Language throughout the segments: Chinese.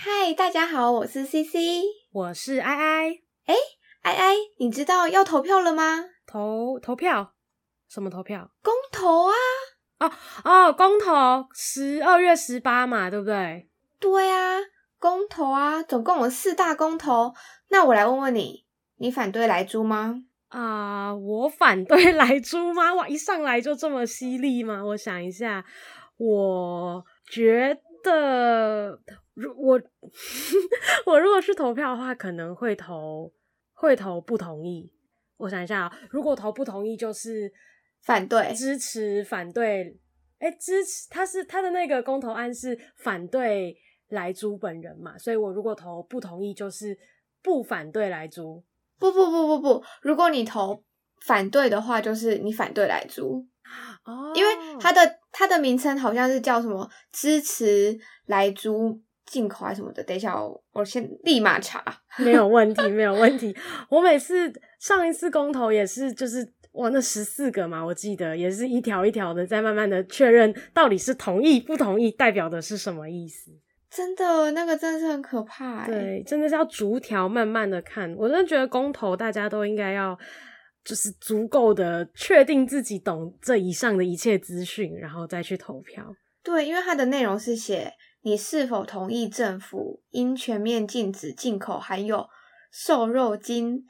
嗨，大家好，我是 CC，我是艾艾。哎，艾艾，你知道要投票了吗？投投票？什么投票？公投啊！哦哦，公投，十二月十八嘛，对不对？对啊，公投啊，总共有四大公投。那我来问问你，你反对莱猪吗？啊、呃，我反对 莱猪吗？哇，一上来就这么犀利吗？我想一下，我觉得。如我 我如果是投票的话，可能会投会投不同意。我想一下啊，如果投不同意，就是反对支持反对。哎，支持他是他的那个公投案是反对莱猪本人嘛？所以我如果投不同意，就是不反对莱猪。不不不不不，如果你投反对的话，就是你反对莱猪。哦，因为它的它的名称好像是叫什么支持莱猪。进口还是什么的？等一下，我我先立马查。没有问题，没有问题。我每次上一次公投也是，就是哇，那十四个嘛，我记得也是一条一条的，在慢慢的确认到底是同意不同意，代表的是什么意思。真的，那个真的是很可怕。对，真的是要逐条慢慢的看。我真的觉得公投大家都应该要，就是足够的确定自己懂这以上的一切资讯，然后再去投票。对，因为它的内容是写。你是否同意政府应全面禁止进口含有瘦肉精、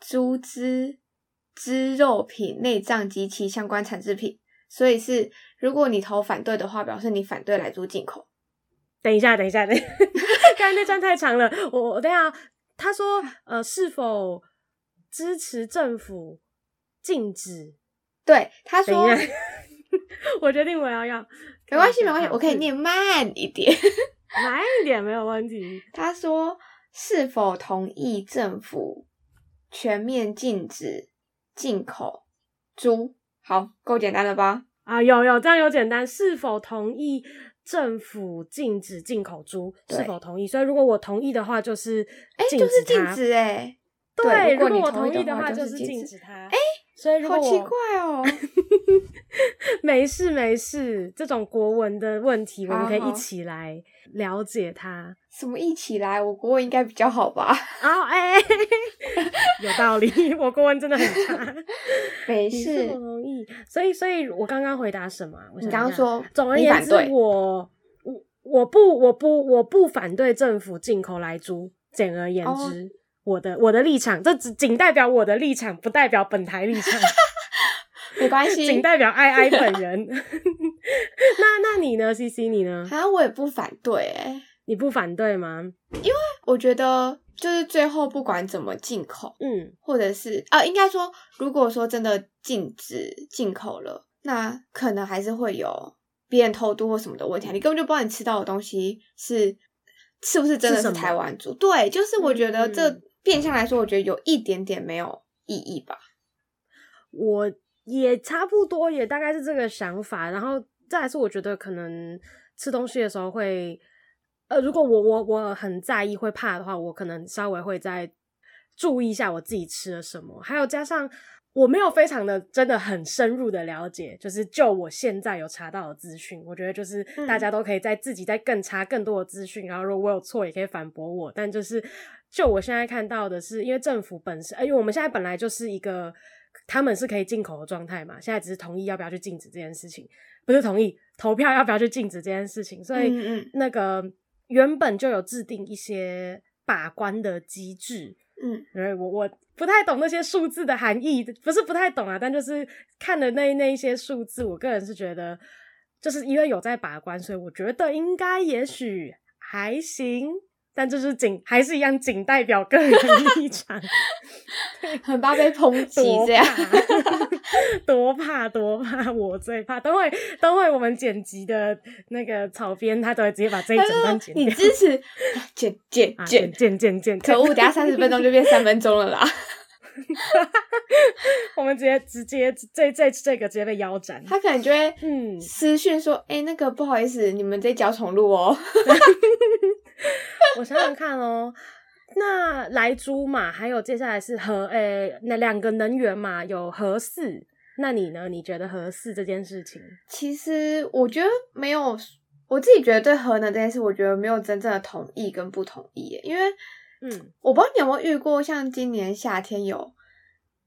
猪脂、猪肉品、内脏及其相关产制品？所以是，如果你投反对的话，表示你反对来猪进口。等一下，等一下，等一下，刚才那段太长了。我我等下，他说呃，是否支持政府禁止？对，他说，我决定我要要。没关系，没关系，我可以念慢一点，慢一点没有问题。他说：“是否同意政府全面禁止进口猪？”好，够简单了吧？啊，有有这样有简单。是否同意政府禁止进口猪？是否同意？所以如果我同意的话，就是哎，就是禁止哎。对，如果我同意的话，就是禁止它。哎。所以如果好奇怪哦，没事没事，这种国文的问题，我们可以一起来了解它。什么一起来？我国文应该比较好吧？啊，哎，有道理，我国文真的很差。没事，不容易。所以，所以我刚刚回答什么？我想你刚刚说，总而言之，我我我不我不我不反对政府进口来猪。简而言之。Oh. 我的我的立场，这只仅代表我的立场，不代表本台立场。没关系，仅代表艾艾本人。那那你呢？CC 你呢？好像我也不反对，诶你不反对吗？因为我觉得，就是最后不管怎么进口，嗯，或者是啊，应该说，如果说真的禁止进口了，那可能还是会有别人偷渡或什么的问题。你根本就不知道你吃到的东西是是不是真的是台湾猪。对，就是我觉得这。嗯变相来说，我觉得有一点点没有意义吧。我也差不多，也大概是这个想法。然后再来是，我觉得可能吃东西的时候会，呃，如果我我我很在意会怕的话，我可能稍微会再注意一下我自己吃了什么。还有加上我没有非常的真的很深入的了解，就是就我现在有查到的资讯，我觉得就是大家都可以在自己再更查更多的资讯，然后如果我有错，也可以反驳我。但就是。就我现在看到的是，因为政府本身，因为我们现在本来就是一个他们是可以进口的状态嘛，现在只是同意要不要去禁止这件事情，不是同意投票要不要去禁止这件事情，所以那个原本就有制定一些把关的机制，嗯，因为我我不太懂那些数字的含义，不是不太懂啊，但就是看了那那一些数字，我个人是觉得，就是因为有在把关，所以我觉得应该也许还行。但就是仅还是一样，仅代表个人立场，很怕被抨击，这样多怕多怕，我最怕。等会等会我们剪辑的那个草编，他都会直接把这一整段剪掉。你支持剪剪剪剪剪剪，可恶！等下三十分钟就变三分钟了啦。我们直接直接这这这个直接被腰斩。他可能就会嗯私讯说：“哎、欸，那个不好意思，你们在交重录哦。” 我想想看哦，那莱猪嘛，还有接下来是核，诶、欸，那两个能源嘛，有合适。那你呢？你觉得合适这件事情？其实我觉得没有，我自己觉得对核能这件事，我觉得没有真正的同意跟不同意，因为嗯，我不知道你有没有遇过像今年夏天有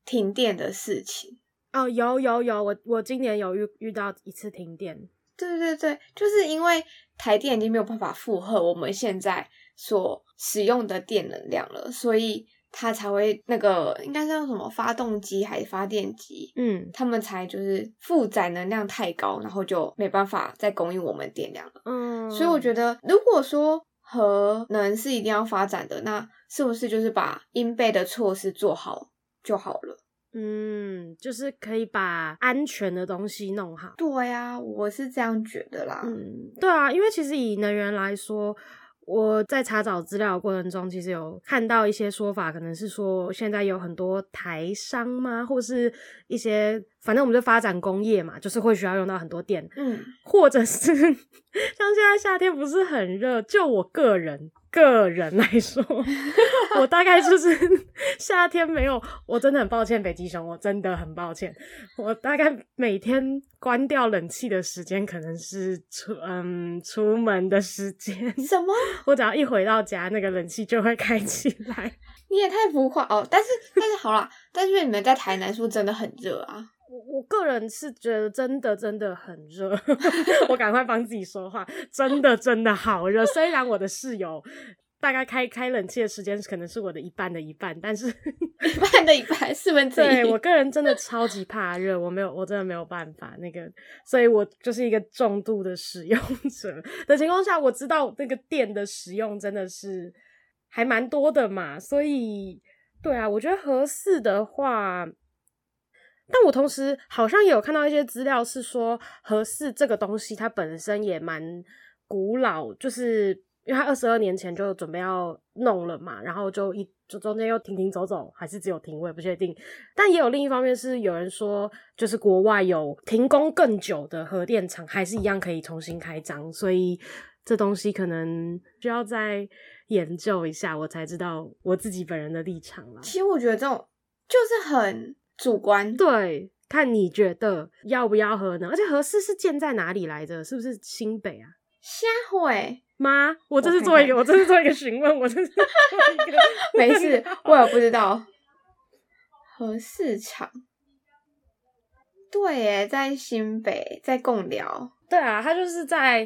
停电的事情哦，有有有，我我今年有遇遇到一次停电，对对对，就是因为台电已经没有办法负荷我们现在所使用的电能量了，所以。它才会那个应该是用什么发动机还是发电机？嗯，他们才就是负载能量太高，然后就没办法再供应我们电量了。嗯，所以我觉得，如果说核能是一定要发展的，那是不是就是把应备的措施做好就好了？嗯，就是可以把安全的东西弄好。对呀，我是这样觉得啦。嗯，对啊，因为其实以能源来说。我在查找资料的过程中，其实有看到一些说法，可能是说现在有很多台商吗，或是一些，反正我们就发展工业嘛，就是会需要用到很多电，嗯，或者是 像现在夏天不是很热，就我个人。个人来说，我大概就是 夏天没有，我真的很抱歉，北极熊，我真的很抱歉。我大概每天关掉冷气的时间，可能是出嗯出门的时间。什么？我只要一回到家，那个冷气就会开起来。你也太浮夸哦！但是但是好啦，但是你们在台南是不是真的很热啊？我我个人是觉得真的真的很热，我赶快帮自己说话，真的真的好热。虽然我的室友大概开开冷气的时间可能是我的一半的一半，但是 一半的一半四分之一。对，我个人真的超级怕热，我没有我真的没有办法那个，所以我就是一个重度的使用者的情况下，我知道那个电的使用真的是还蛮多的嘛，所以对啊，我觉得合适的话。但我同时好像也有看到一些资料，是说核四这个东西它本身也蛮古老，就是因为它二十二年前就准备要弄了嘛，然后就一就中间又停停走走，还是只有停，我也不确定。但也有另一方面是有人说，就是国外有停工更久的核电厂，还是一样可以重新开张，所以这东西可能需要再研究一下，我才知道我自己本人的立场了。其实我觉得这种就是很。主观对，看你觉得要不要喝呢，而且合适是建在哪里来着？是不是新北啊？瞎会妈，我这是做一个，我，这是做一个询问，我这是做一个，没事，我也不知道。和市场，对耶，在新北，在贡寮。对啊，他就是在，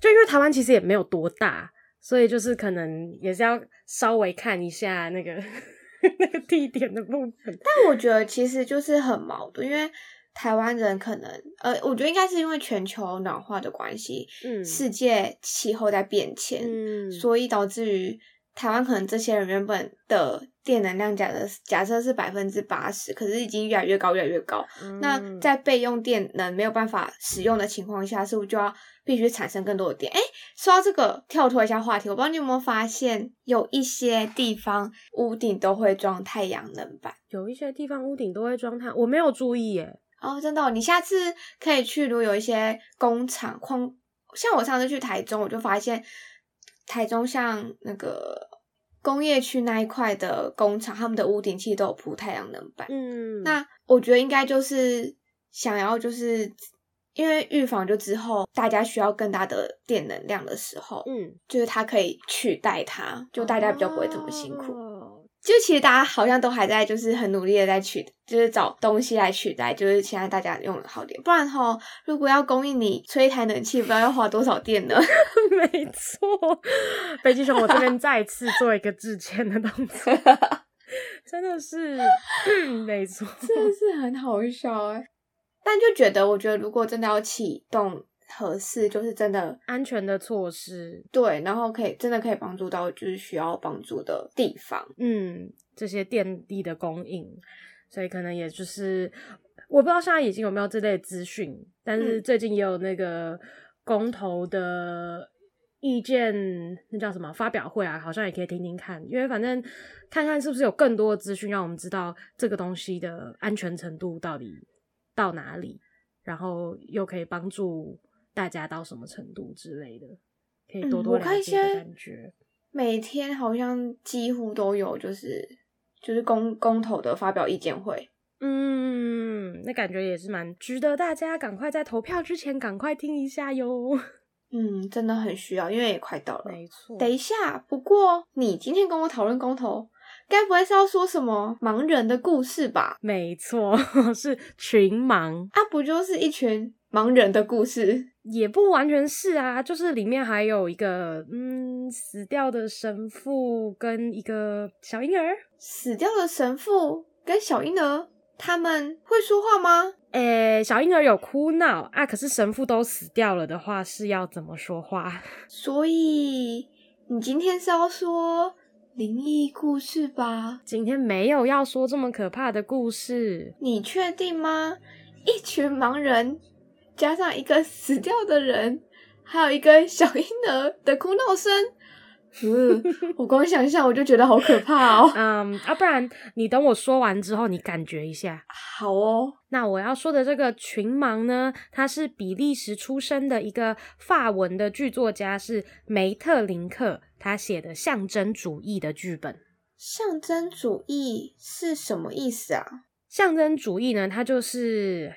就因为台湾其实也没有多大，所以就是可能也是要稍微看一下那个。那个地点的部分，但我觉得其实就是很矛盾，因为台湾人可能，呃，我觉得应该是因为全球暖化的关系，嗯，世界气候在变迁，嗯，所以导致于台湾可能这些人原本的电能量假的假设是百分之八十，可是已经越来越高，越来越高。嗯，那在备用电能没有办法使用的情况下，是不是就要？必须产生更多的电。哎，说到这个，跳脱一下话题，我不知道你有没有发现，有一些地方屋顶都会装太阳能板。有一些地方屋顶都会装太，我没有注意耶。哦，真的哦，你下次可以去，如果有一些工厂矿，像我上次去台中，我就发现台中像那个工业区那一块的工厂，他们的屋顶其实都有铺太阳能板。嗯，那我觉得应该就是想要就是。因为预防就之后大家需要更大的电能量的时候，嗯，就是它可以取代它，就大家比较不会这么辛苦。哦、就其实大家好像都还在就是很努力的在取，就是找东西来取代，就是现在大家用的好点。不然哈，如果要供应你吹一台冷气，不知道要花多少电呢？没错，北极熊，我这边再次做一个致歉的动作，真的是，嗯、没错，真的是很好笑哎。但就觉得，我觉得如果真的要启动核四，就是真的安全的措施，对，然后可以真的可以帮助到就是需要帮助的地方，嗯，这些电力的供应，所以可能也就是我不知道现在已经有没有这类资讯，但是最近也有那个公投的意见，那叫什么发表会啊，好像也可以听听看，因为反正看看是不是有更多的资讯，让我们知道这个东西的安全程度到底。到哪里，然后又可以帮助大家到什么程度之类的，可以多多了解的感觉。每天好像几乎都有，就是就是公公投的发表意见会。嗯，那感觉也是蛮值得大家赶快在投票之前赶快听一下哟。嗯，真的很需要，因为也快到了。没错。等一下，不过你今天跟我讨论公投，该不会是要说什么盲人的故事吧？没错，是群盲啊，不就是一群盲人的故事？也不完全是啊，就是里面还有一个嗯死掉的神父跟一个小婴儿。死掉的神父跟小婴儿，他们会说话吗？诶，小婴儿有哭闹啊，可是神父都死掉了的话，是要怎么说话？所以你今天是要说灵异故事吧？今天没有要说这么可怕的故事。你确定吗？一群盲人加上一个死掉的人，还有一个小婴儿的哭闹声。嗯，我光想象我就觉得好可怕哦。嗯，啊，不然你等我说完之后，你感觉一下。好哦。那我要说的这个群盲呢，他是比利时出生的一个法文的剧作家，是梅特林克，他写的象征主义的剧本。象征主义是什么意思啊？象征主义呢，它就是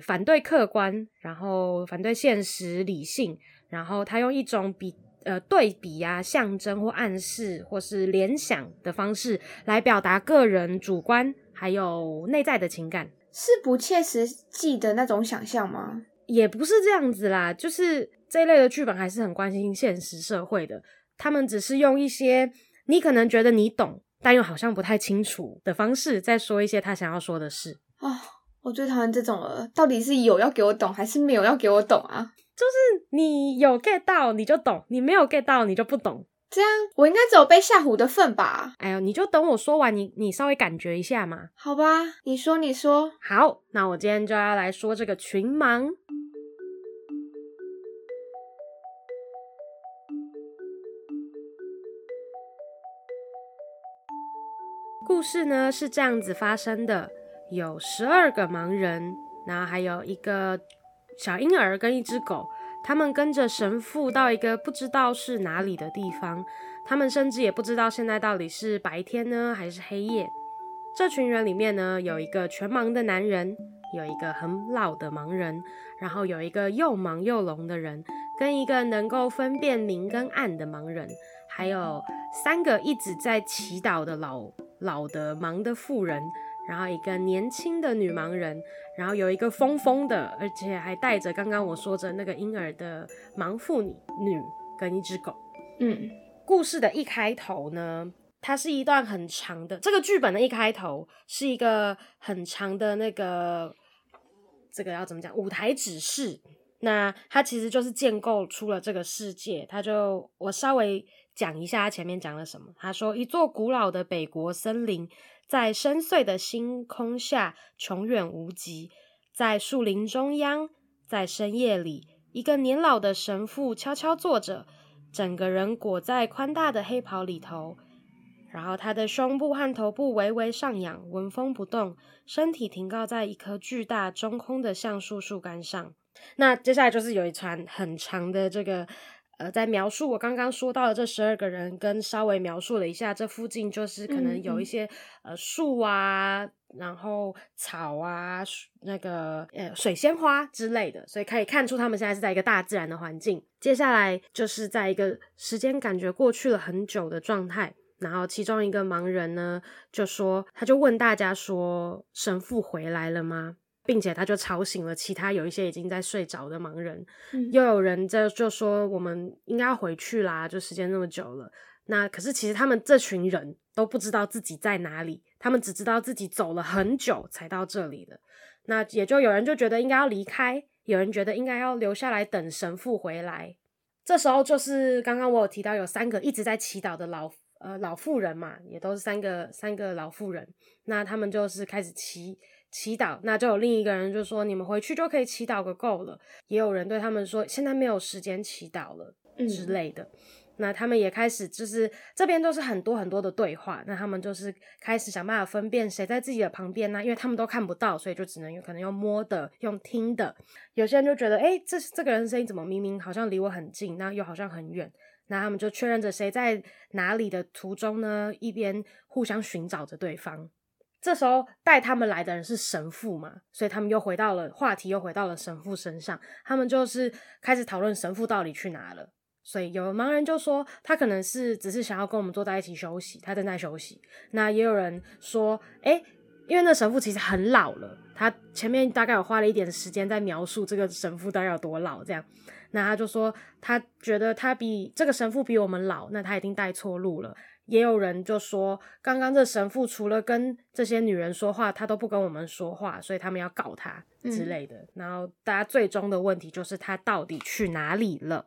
反对客观，然后反对现实理性，然后他用一种比。呃，对比啊，象征或暗示或是联想的方式来表达个人主观还有内在的情感，是不切实际的那种想象吗？也不是这样子啦，就是这一类的剧本还是很关心现实社会的。他们只是用一些你可能觉得你懂，但又好像不太清楚的方式，在说一些他想要说的事。啊、哦，我最讨厌这种了，到底是有要给我懂，还是没有要给我懂啊？就是你有 get 到你就懂，你没有 get 到你就不懂。这样我应该只有被吓唬的份吧？哎呦，你就等我说完，你你稍微感觉一下嘛。好吧，你说你说。好，那我今天就要来说这个群盲。故事呢是这样子发生的：有十二个盲人，然后还有一个。小婴儿跟一只狗，他们跟着神父到一个不知道是哪里的地方，他们甚至也不知道现在到底是白天呢还是黑夜。这群人里面呢，有一个全盲的男人，有一个很老的盲人，然后有一个又盲又聋的人，跟一个能够分辨明跟暗的盲人，还有三个一直在祈祷的老老的盲的妇人。然后一个年轻的女盲人，然后有一个疯疯的，而且还带着刚刚我说着那个婴儿的盲妇女女跟一只狗。嗯，故事的一开头呢，它是一段很长的，这个剧本的一开头是一个很长的那个，这个要怎么讲？舞台指示。那它其实就是建构出了这个世界。它就我稍微讲一下它前面讲了什么。他说，一座古老的北国森林。在深邃的星空下，穷远无极。在树林中央，在深夜里，一个年老的神父悄悄坐着，整个人裹在宽大的黑袍里头。然后他的胸部和头部微微上扬，纹风不动，身体停靠在一棵巨大中空的橡树树干上。那接下来就是有一串很长的这个。呃，在描述我刚刚说到的这十二个人，跟稍微描述了一下这附近就是可能有一些、呃树啊，然后草啊，那个呃水仙花之类的，所以可以看出他们现在是在一个大自然的环境。接下来就是在一个时间感觉过去了很久的状态，然后其中一个盲人呢就说，他就问大家说：“神父回来了吗？”并且他就吵醒了其他有一些已经在睡着的盲人，嗯、又有人在就说我们应该要回去啦，就时间那么久了。那可是其实他们这群人都不知道自己在哪里，他们只知道自己走了很久才到这里的。那也就有人就觉得应该要离开，有人觉得应该要留下来等神父回来。这时候就是刚刚我有提到有三个一直在祈祷的老呃老妇人嘛，也都是三个三个老妇人，那他们就是开始祈。祈祷，那就有另一个人就说：“你们回去就可以祈祷个够了。”也有人对他们说：“现在没有时间祈祷了。”之类的。嗯。那他们也开始就是这边都是很多很多的对话。那他们就是开始想办法分辨谁在自己的旁边呢？因为他们都看不到，所以就只能有可能用摸的、用听的。有些人就觉得：“诶，这这个人声音怎么明明好像离我很近，那又好像很远？”那他们就确认着谁在哪里的途中呢？一边互相寻找着对方。这时候带他们来的人是神父嘛，所以他们又回到了话题，又回到了神父身上。他们就是开始讨论神父到底去哪了。所以有盲人就说他可能是只是想要跟我们坐在一起休息，他正在休息。那也有人说，诶，因为那神父其实很老了，他前面大概有花了一点时间在描述这个神父大概有多老这样。那他就说他觉得他比这个神父比我们老，那他一定带错路了。也有人就说，刚刚这神父除了跟这些女人说话，他都不跟我们说话，所以他们要告他之类的。嗯、然后大家最终的问题就是他到底去哪里了？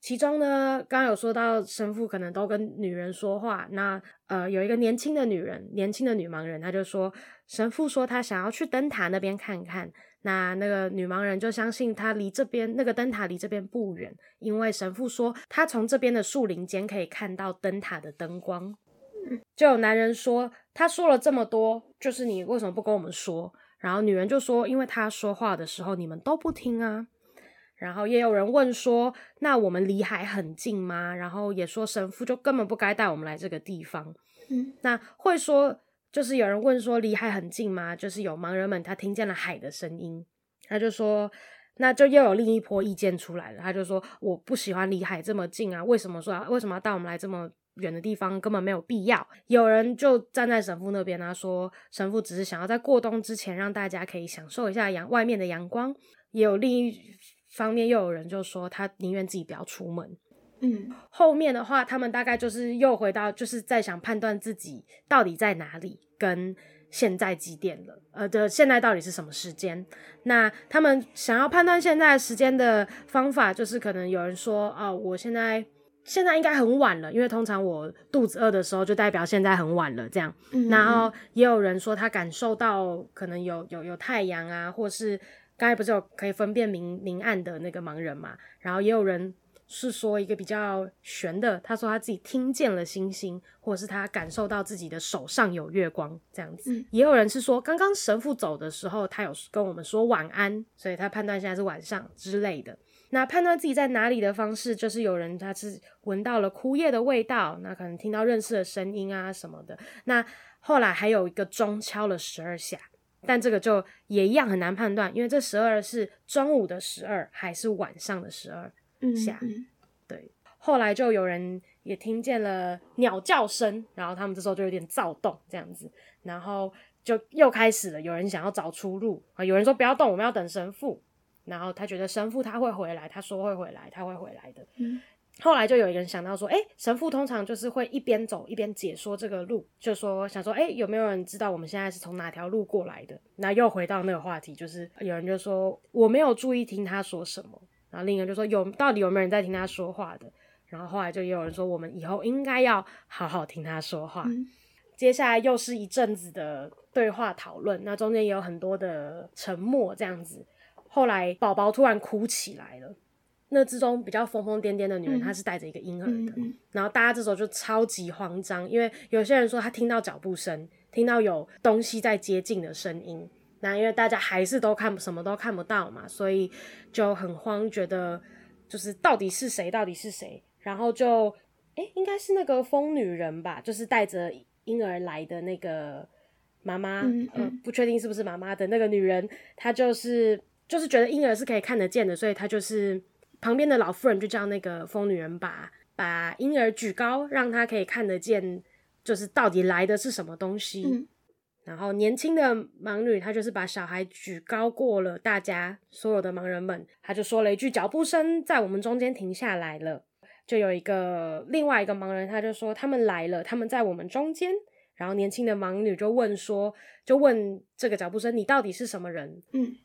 其中呢，刚刚有说到神父可能都跟女人说话。那呃，有一个年轻的女人，年轻的女盲人，她就说，神父说他想要去灯塔那边看看。那那个女盲人就相信他离这边那个灯塔离这边不远，因为神父说他从这边的树林间可以看到灯塔的灯光。就有男人说，他说了这么多，就是你为什么不跟我们说？然后女人就说，因为他说话的时候你们都不听啊。然后也有人问说，那我们离海很近吗？然后也说神父就根本不该带我们来这个地方。嗯，那会说。就是有人问说离海很近吗？就是有盲人们他听见了海的声音，他就说，那就又有另一波意见出来了。他就说我不喜欢离海这么近啊，为什么说为什么要带我们来这么远的地方？根本没有必要。有人就站在神父那边，他说神父只是想要在过冬之前让大家可以享受一下阳外面的阳光。也有另一方面又有人就说他宁愿自己不要出门。嗯，后面的话，他们大概就是又回到，就是在想判断自己到底在哪里，跟现在几点了，呃的现在到底是什么时间？那他们想要判断现在时间的方法，就是可能有人说，哦，我现在现在应该很晚了，因为通常我肚子饿的时候，就代表现在很晚了，这样。然后也有人说他感受到可能有有有太阳啊，或是刚才不是有可以分辨明明暗的那个盲人嘛？然后也有人。是说一个比较悬的，他说他自己听见了星星，或者是他感受到自己的手上有月光这样子。嗯、也有人是说，刚刚神父走的时候，他有跟我们说晚安，所以他判断现在是晚上之类的。那判断自己在哪里的方式，就是有人他是闻到了枯叶的味道，那可能听到认识的声音啊什么的。那后来还有一个钟敲了十二下，但这个就也一样很难判断，因为这十二是中午的十二还是晚上的十二。下，嗯、对，后来就有人也听见了鸟叫声，然后他们这时候就有点躁动，这样子，然后就又开始了，有人想要找出路啊，有人说不要动，我们要等神父，然后他觉得神父他会回来，他说会回来，他会回来的。嗯、后来就有一个人想到说，哎，神父通常就是会一边走一边解说这个路，就说想说，哎，有没有人知道我们现在是从哪条路过来的？那又回到那个话题，就是有人就说我没有注意听他说什么。然后另一个就说有到底有没有人在听他说话的？然后后来就也有人说我们以后应该要好好听他说话。嗯、接下来又是一阵子的对话讨论，那中间也有很多的沉默这样子。后来宝宝突然哭起来了，那之中比较疯疯癫癫的女人，嗯、她是带着一个婴儿的。然后大家这时候就超级慌张，因为有些人说他听到脚步声，听到有东西在接近的声音。那因为大家还是都看什么都看不到嘛，所以就很慌，觉得就是到底是谁，到底是谁？然后就哎、欸，应该是那个疯女人吧，就是带着婴儿来的那个妈妈，嗯嗯呃、不确定是不是妈妈的那个女人，她就是就是觉得婴儿是可以看得见的，所以她就是旁边的老妇人就叫那个疯女人把把婴儿举高，让她可以看得见，就是到底来的是什么东西。嗯然后年轻的盲女，她就是把小孩举高过了大家所有的盲人们，她就说了一句：“脚步声在我们中间停下来了。”就有一个另外一个盲人，他就说：“他们来了，他们在我们中间。”然后年轻的盲女就问说：“就问这个脚步声，你到底是什么人？”嗯，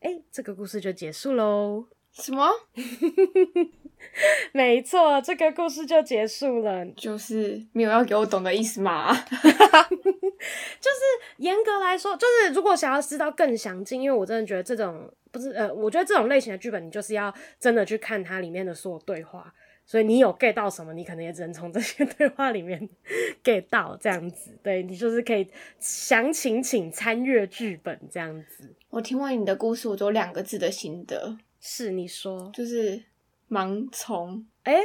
哎，这个故事就结束喽。什么？没错，这个故事就结束了，就是没有要给我懂的意思嘛。就是严格来说，就是如果想要知道更详尽，因为我真的觉得这种不是呃，我觉得这种类型的剧本，你就是要真的去看它里面的所有对话，所以你有 get 到什么，你可能也只能从这些对话里面 get 到这样子。对，你就是可以详情请参阅剧本这样子。我听完你的故事，我只有两个字的心得。是你说，就是盲从。哎，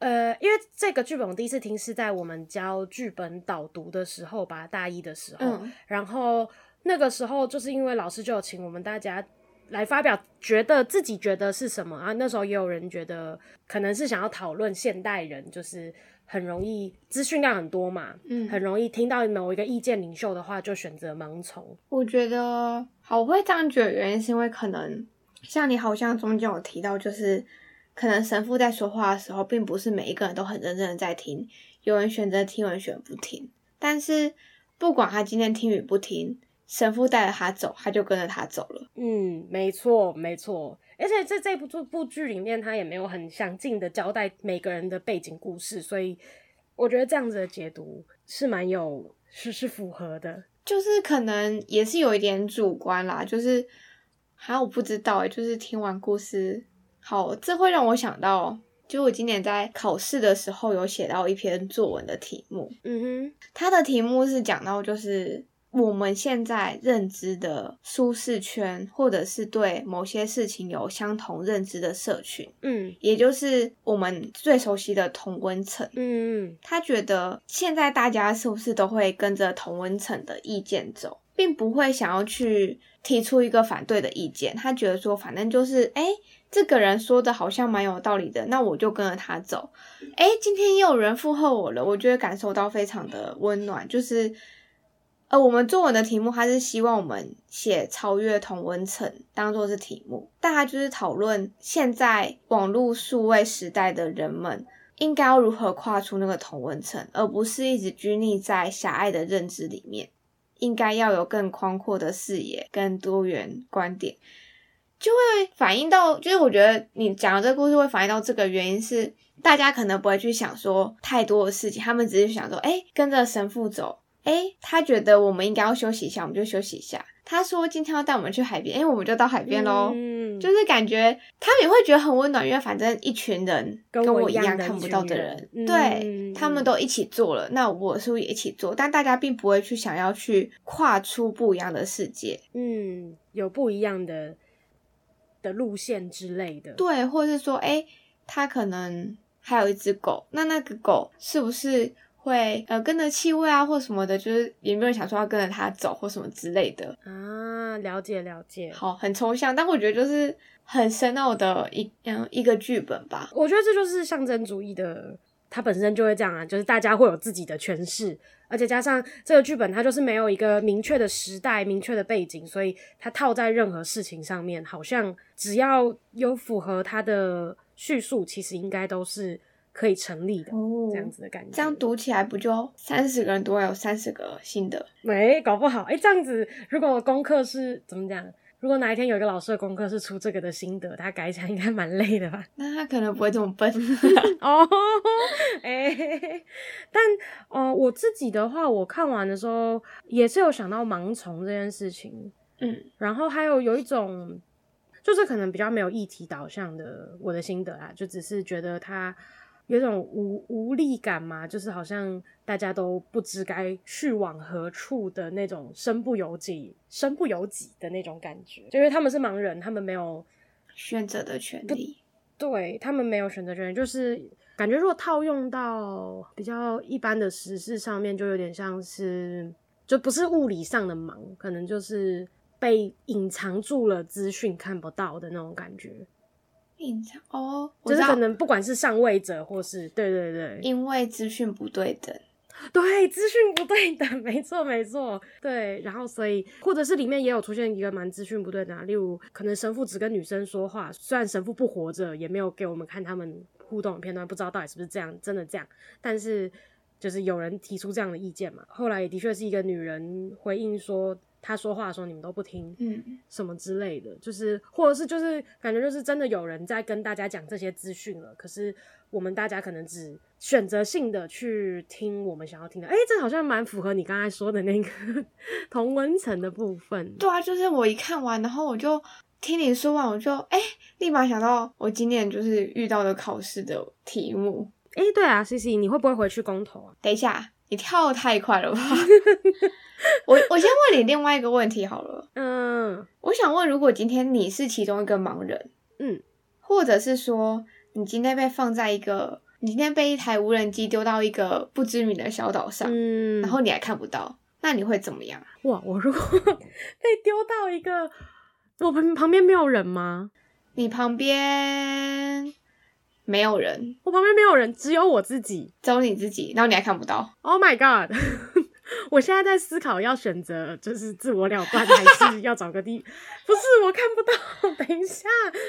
呃，因为这个剧本我第一次听是在我们教剧本导读的时候吧，大一的时候，嗯、然后那个时候就是因为老师就有请我们大家来发表，觉得自己觉得是什么啊？那时候也有人觉得可能是想要讨论现代人就是。很容易资讯量很多嘛，嗯，很容易听到某一个意见领袖的话就选择盲从。我觉得，好，我会这样觉得，原因是因为可能像你好像中间有提到，就是可能神父在说话的时候，并不是每一个人都很认真的在听，有人选择听，有人选不听。但是不管他今天听与不听，神父带着他走，他就跟着他走了。嗯，没错，没错。而且在这部这部剧里面，他也没有很详尽的交代每个人的背景故事，所以我觉得这样子的解读是蛮有是是符合的。就是可能也是有一点主观啦，就是好像我不知道哎，就是听完故事，好，这会让我想到，就我今年在考试的时候有写到一篇作文的题目，嗯哼，它的题目是讲到就是。我们现在认知的舒适圈，或者是对某些事情有相同认知的社群，嗯，也就是我们最熟悉的同温层，嗯嗯，他觉得现在大家是不是都会跟着同温层的意见走，并不会想要去提出一个反对的意见。他觉得说，反正就是，诶，这个人说的好像蛮有道理的，那我就跟着他走。诶，今天又有人附和我了，我觉得感受到非常的温暖，就是。呃，我们作文的题目，它是希望我们写超越同温层当做是题目，大家就是讨论现在网络数位时代的人们应该要如何跨出那个同温层，而不是一直拘泥在狭隘的认知里面，应该要有更宽阔的视野跟多元观点，就会反映到，就是我觉得你讲的这个故事会反映到这个原因是，大家可能不会去想说太多的事情，他们只是想说，哎，跟着神父走。诶，他觉得我们应该要休息一下，我们就休息一下。他说今天要带我们去海边，哎，我们就到海边喽。嗯，就是感觉他们也会觉得很温暖，因为反正一群人跟我一样看不到的人，人对、嗯、他们都一起做了，那我是不是也一起做？但大家并不会去想要去跨出不一样的世界，嗯，有不一样的的路线之类的，对，或者是说，哎，他可能还有一只狗，那那个狗是不是？会呃跟着气味啊或什么的，就是也没有想说要跟着他走或什么之类的啊，了解了解。好，很抽象，但我觉得就是很深奥的一嗯一个剧本吧。我觉得这就是象征主义的，它本身就会这样啊，就是大家会有自己的诠释，而且加上这个剧本它就是没有一个明确的时代、明确的背景，所以它套在任何事情上面，好像只要有符合它的叙述，其实应该都是。可以成立的、哦、这样子的感觉，这样读起来不就三十个人都会有三十个心得？没搞不好，哎、欸，这样子如果功课是怎么讲？如果哪一天有一个老师的功课是出这个的心得，他改起来应该蛮累的吧？那他可能不会这么笨 哦。哎、欸，但哦、呃，我自己的话，我看完的时候也是有想到盲从这件事情，嗯，然后还有有一种就是可能比较没有议题导向的我的心得啊，就只是觉得他。有种无无力感嘛，就是好像大家都不知该去往何处的那种身不由己、身不由己的那种感觉。就因为他们是盲人，他们没有选择的权利，对，他们没有选择权利，就是感觉如果套用到比较一般的实事上面，就有点像是，就不是物理上的盲，可能就是被隐藏住了资讯看不到的那种感觉。哦，就是可能不管是上位者或是对对对，因为资讯不对等，对，资讯不对等，没错没错，对，然后所以或者是里面也有出现一个蛮资讯不对等啊，例如可能神父只跟女生说话，虽然神父不活着，也没有给我们看他们互动的片段，不知道到底是不是这样，真的这样，但是就是有人提出这样的意见嘛，后来也的确是一个女人回应说。他说话的时候，你们都不听，嗯，什么之类的，就是或者是就是感觉就是真的有人在跟大家讲这些资讯了，可是我们大家可能只选择性的去听我们想要听的，哎、欸，这好像蛮符合你刚才说的那个 同温层的部分。对啊，就是我一看完，然后我就听你说完，我就哎、欸，立马想到我今年就是遇到的考试的题目。哎、欸，对啊，CC，你会不会回去公投啊？等一下。你跳太快了吧！我我先问你另外一个问题好了。嗯，我想问，如果今天你是其中一个盲人，嗯，或者是说你今天被放在一个你今天被一台无人机丢到一个不知名的小岛上，嗯，然后你还看不到，那你会怎么样？哇，我如果 被丢到一个，我旁旁边没有人吗？你旁边没有人，我旁边没有人，只有我自己，只有你自己，然后你还看不到。Oh my god！我现在在思考要选择就是自我了断，还是要找个地？不是，我看不到。等一下，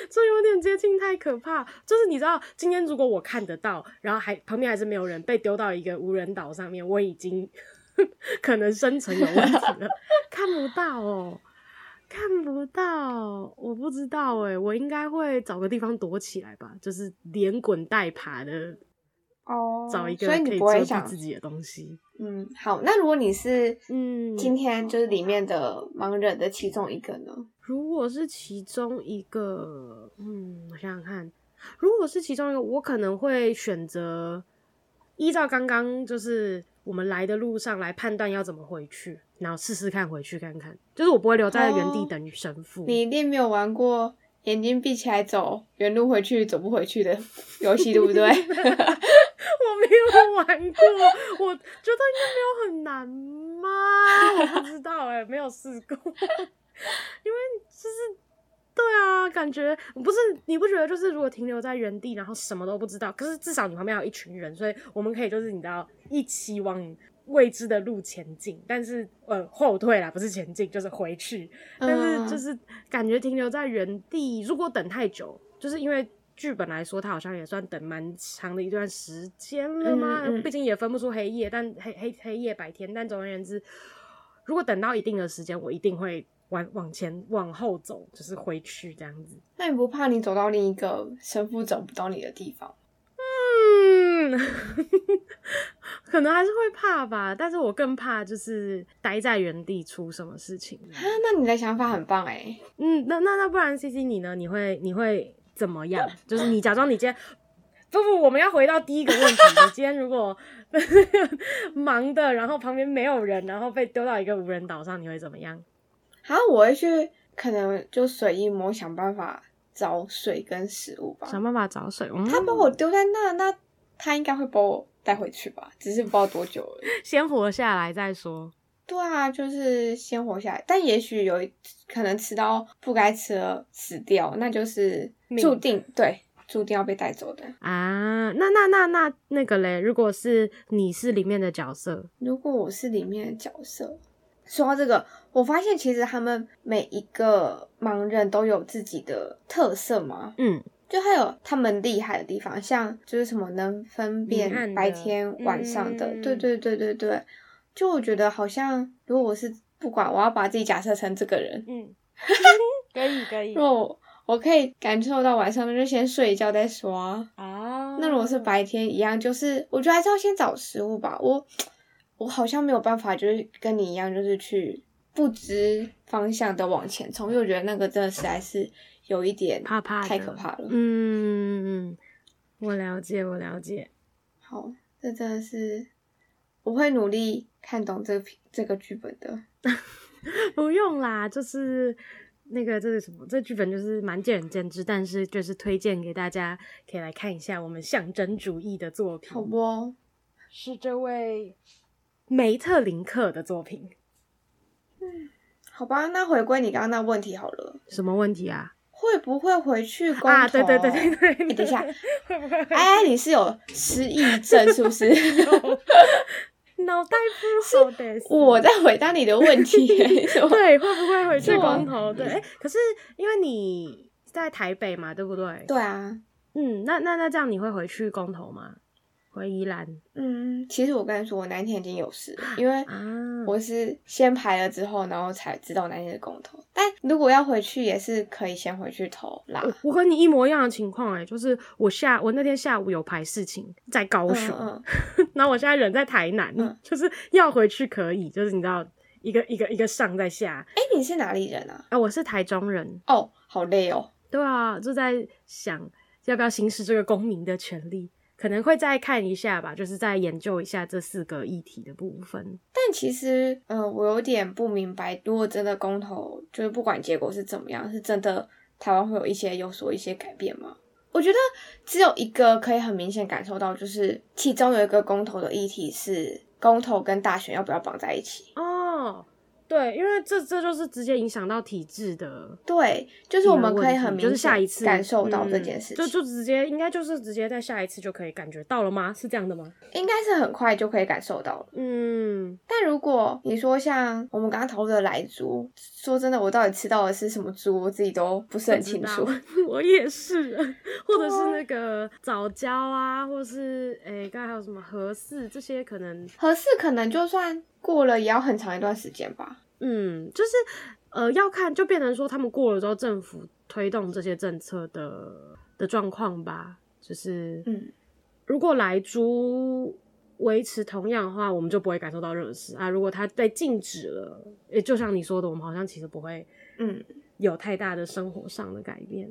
这有点接近，太可怕。就是你知道，今天如果我看得到，然后还旁边还是没有人，被丢到一个无人岛上面，我已经 可能生存有问题了。看不到哦，看不到，我不知道哎，我应该会找个地方躲起来吧，就是连滚带爬的。哦，找一个可以遮住自己的东西。嗯，好，那如果你是嗯，今天就是里面的盲人的其中一个呢？如果是其中一个，嗯，我想想看，如果是其中一个，我可能会选择依照刚刚就是我们来的路上来判断要怎么回去，然后试试看回去看看，就是我不会留在原地等神父。哦，你一定没有玩过眼睛闭起来走原路回去走不回去的 游戏，对不对？我没有玩过，我觉得应该没有很难吗？我不知道哎、欸，没有试过。因为就是对啊，感觉不是你不觉得就是如果停留在原地，然后什么都不知道，可是至少你旁边有一群人，所以我们可以就是你知道一起往未知的路前进，但是呃后退啦，不是前进就是回去，但是就是感觉停留在原地，如果等太久，就是因为。剧本来说，他好像也算等蛮长的一段时间了嘛。毕、竟也分不出黑夜，但黑黑黑夜白天。但总而言之，如果等到一定的时间，我一定会往往前往后走，就是回去这样子。那你不怕你走到另一个神父找不到你的地方？嗯，可能还是会怕吧。但是我更怕就是待在原地出什么事情。啊，那你的想法很棒哎。嗯，那那那不然 CC 你呢？你会你会？怎么样？就是你假装你今天不不，我们要回到第一个问题。你今天如果 忙的，然后旁边没有人，然后被丢到一个无人岛上，你会怎么样？好，我会去，可能就随意摸，想办法找水跟食物吧。想办法找水。嗯、他把我丢在那，那他应该会把我带回去吧？只是不知道多久而已。先活下来再说。对啊，就是先活下来，但也许有可能吃到不该吃的死掉，那就是注定对，注定要被带走的啊。那那那那那个嘞，如果是你是里面的角色，如果我是里面的角色，说到这个，我发现其实他们每一个盲人都有自己的特色嘛，嗯，就还有他们厉害的地方，像就是什么能分辨白天晚上的，对对对对对。就我觉得好像，如果我是不管，我要把自己假设成这个人，嗯，可以可以。如果我，我可以感受到晚上，那就先睡一觉再说啊。哦。那如果是白天一样，就是我觉得还是要先找食物吧。我我好像没有办法，就是跟你一样，就是去不知方向的往前冲，因为我觉得那个真的实在是有一点怕怕，太可怕了。嗯嗯，我了解，我了解。好，这真的是。我会努力看懂这个这个剧本的，不用啦，就是那个这是什么？这剧本就是蛮见仁见智，但是就是推荐给大家，可以来看一下我们象征主义的作品。好不？是这位梅特林克的作品。嗯，好吧，那回归你刚刚那问题好了。什么问题啊？会不会回去公投？啊，对对对对对，欸，等一下，会不会？哎，你是有失忆症是不是？脑袋不好我在回答你的问题。对，会不会回去公投？对，欸，可是因为你在台北嘛，对不对？对啊，嗯，那那那这样你会回去公投吗？回宜兰，嗯，其实我跟你说，我那天已经有事了，因为我是先排了之后，然后才知道那天的公投。但如果要回去，也是可以先回去投啦。我和你一模一样的情况，哎，就是我下我那天下午有排事情在高雄，嗯 嗯、然后我现在人在台南，嗯、就是要回去可以，就是你知道一个一个一个上在下。哎，你是哪里人啊？啊，我是台中人。哦，好累哦。对啊，就在想要不要行使这个公民的权利。可能会再看一下吧，就是再研究一下这四个议题的部分。但其实，呃，我有点不明白，如果真的公投，就是不管结果是怎么样，是真的台湾会有一些有所一些改变吗？我觉得只有一个可以很明显感受到，就是其中有一个公投的议题是公投跟大选要不要绑在一起哦。对，因为这这就是直接影响到体质的。对，就是我们可以很明显下一次感受到这件事情，就就直接应该就是直接在下一次就可以感觉到了吗？是这样的吗？应该是很快就可以感受到了。嗯，但如果你说像我们刚刚讨论的莱猪，说真的，我到底吃到的是什么猪，我自己都不是很清楚。我也是，或者是那个早教啊，或者是诶，刚才还有什么合适这些，可能合适可能就算过了，也要很长一段时间吧。嗯，就是，呃，要看就变成说他们过了之后，政府推动这些政策的的状况吧。就是，嗯，如果莱猪维持同样的话，我们就不会感受到热死啊。如果它被禁止了，也就像你说的，我们好像其实不会，嗯，有太大的生活上的改变。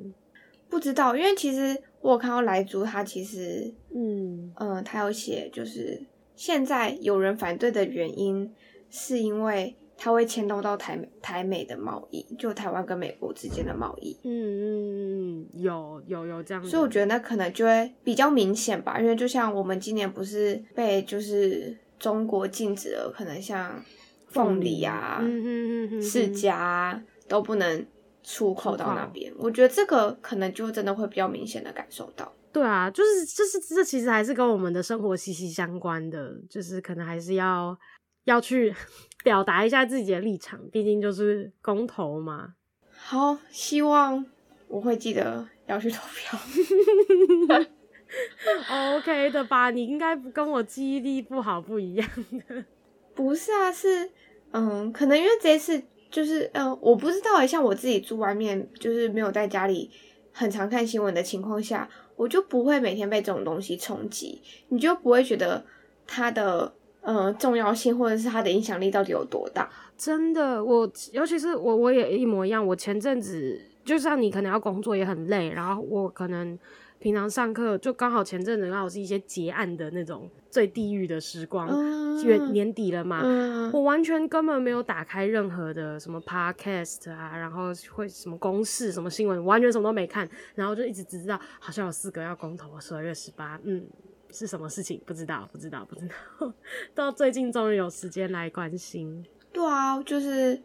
不知道，因为其实我有看到莱猪，他其实，嗯嗯、呃，他有写，就是现在有人反对的原因是因为。它会牵动到台台美的贸易，就台湾跟美国之间的贸易。嗯嗯嗯，有有有这样。所以我觉得那可能就会比较明显吧，因为就像我们今年不是被就是中国禁止了，可能像凤梨啊、嗯嗯、嗯嗯啊、都不能出口到那边。我觉得这个可能就真的会比较明显的感受到。对啊，就是就是这其实还是跟我们的生活息息相关的，就是可能还是要要去。表达一下自己的立场，毕竟就是公投嘛。好，希望我会记得要去投票。OK 的吧？你应该跟我记忆力不好不一样的。不是啊，是嗯，可能因为这次就是嗯，我不知道诶，像我自己住外面，就是没有在家里很常看新闻的情况下，我就不会每天被这种东西冲击，你就不会觉得它的。呃，重要性或者是它的影响力到底有多大？真的，我尤其是我，我也一模一样。我前阵子就像你，可能要工作也很累，然后我可能平常上课就刚好前阵子刚好是一些结案的那种最地狱的时光，月、嗯、年底了嘛，嗯、我完全根本没有打开任何的什么 podcast 啊，然后会什么公式什么新闻，完全什么都没看，然后就一直只知道好像有四个要公投，十二月十八，嗯。是什么事情？不知道，不知道，不知道。到最近终于有时间来关心。对啊，就是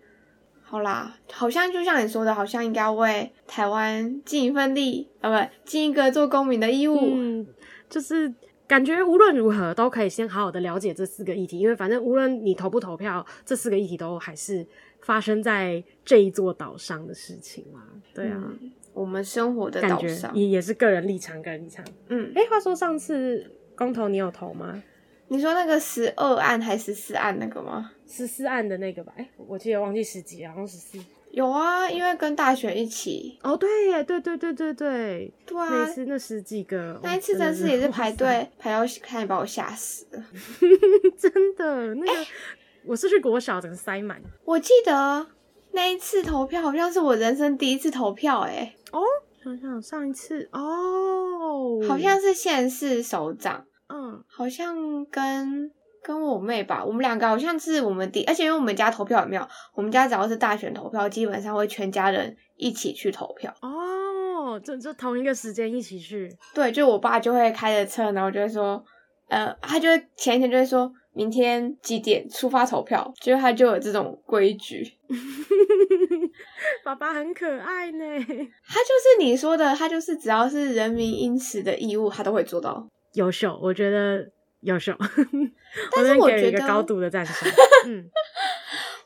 好啦，好像就像你说的，好像应该为台湾尽一份力啊，不，尽一个做公民的义务。嗯，就是感觉无论如何都可以先好好的了解这四个议题，因为反正无论你投不投票，这四个议题都还是发生在这一座岛上的事情嘛。对啊，嗯、我们生活的岛上也也是个人立场，个人立场。嗯，哎、欸，话说上次。公投你有投吗？你说那个十二案还是十四案那个吗？十四案的那个吧。哎、欸，我记得忘记十几，好像十四。有啊，因为跟大选一起。哦，对耶，对对对对对。对啊，那次那十几个，那一次真是也是排队排到看，把我吓死了。真的，那个、欸、我是去国小，整个塞满。我记得那一次投票好像是我人生第一次投票，哎。哦。想想上一次哦，好像是县市首长，嗯，好像跟跟我妹吧，我们两个好像是我们第，而且因为我们家投票也没有，我们家只要是大选投票，基本上会全家人一起去投票。哦，就就同一个时间一起去。对，就我爸就会开着车，然后就会说，呃，他就会前一天就会说。明天几点出发投票？就他就有这种规矩。爸爸很可爱呢，他就是你说的，他就是只要是人民应此的义务，他都会做到。优秀，我觉得优秀。但是我觉得一个高度的赞赏。嗯，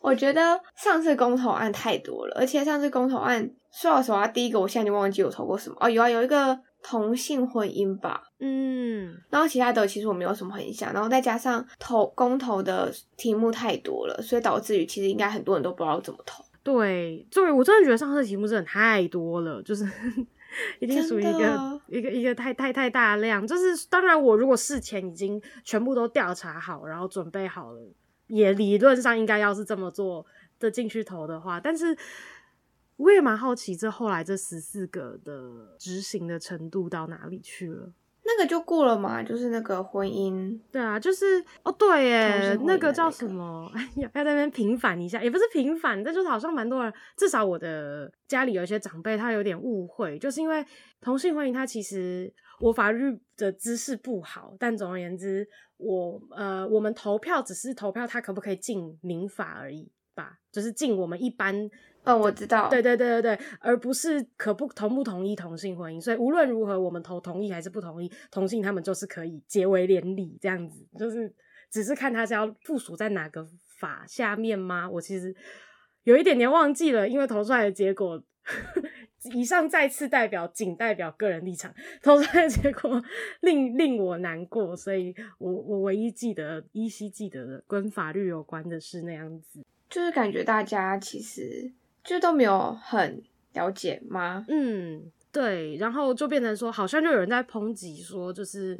我觉得上次公投案太多了，而且上次公投案说老实话，第一个我现在就忘记我投过什么哦，有啊，有一个。同性婚姻吧，嗯，然后其他的其实我没有什么很印象，然后再加上投公投的题目太多了，所以导致于其实应该很多人都不知道怎么投。对，对，我真的觉得上次题目真的太多了，就是 一定属于一个一个一个太太太大量。就是当然，我如果事前已经全部都调查好，然后准备好了，也理论上应该要是这么做的进去投的话，但是。我也蛮好奇，这后来这十四个的执行的程度到哪里去了？那个就过了嘛，就是那个婚姻。对啊，就是哦，对耶，那个叫什么？要要在那边平反一下，也不是平反，但就是好像蛮多人，至少我的家里有一些长辈，他有点误会，就是因为同性婚姻，他其实我法律的知识不好，但总而言之，我呃，我们投票只是投票，他可不可以进民法而已吧，就是进我们一般。嗯、哦，我知道。对对对对对，而不是可不同不同意同性婚姻，所以无论如何，我们投同意还是不同意同性，他们就是可以结为连理这样子，就是只是看他是要附属在哪个法下面吗？我其实有一点点忘记了，因为投出来的结果，以上再次代表仅代表个人立场，投出来的结果令令我难过，所以我我唯一记得依稀记得的跟法律有关的是那样子，就是感觉大家其实。就都没有很了解吗？嗯，对，然后就变成说，好像就有人在抨击说，就是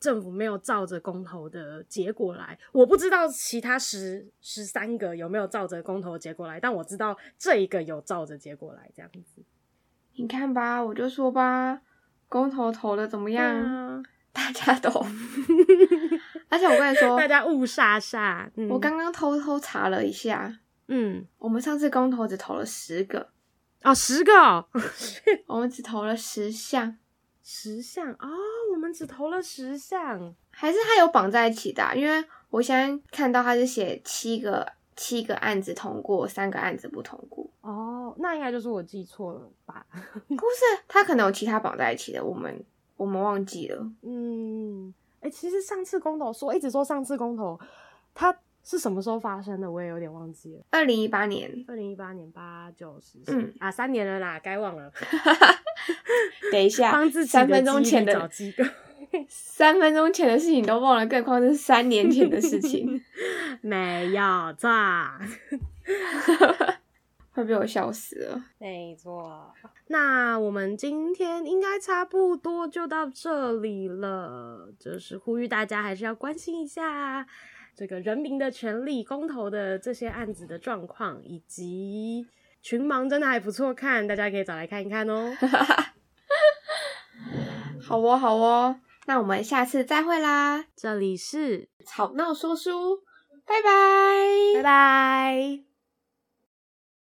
政府没有照着公投的结果来。我不知道其他十十三个有没有照着公投的结果来，但我知道这一个有照着结果来，这样子。你看吧，我就说吧，公投投的怎么样？啊、大家都，而且我跟你说，大家雾煞煞。嗯、我刚刚偷偷查了一下。嗯，我们上次公投只投了十个哦，十个，哦，我们只投了十项，十项哦，我们只投了十项，还是它有绑在一起的啊？因为我现在看到它是写七个七个案子通过，三个案子不通过。哦，那应该就是我记错了吧？不是，他可能有其他绑在一起的，我们我们忘记了。嗯，哎，其实上次公投说一直说上次公投，它。是什么时候发生的？我也有点忘记了。二零一八年，二零一八年八九十，嗯啊，三年了啦，该忘了。等一下，帮自己三分钟前的找机构，三分钟前的事情都忘了，更何况是三年前的事情。没有错，会被我笑死了。没错，那我们今天应该差不多就到这里了，就是呼吁大家还是要关心一下。这个人民的权利公投的这些案子的状况，以及群盲真的还不错看，大家可以找来看一看哦。好哦，好哦，那我们下次再会啦。这里是吵闹说书，拜拜，拜拜。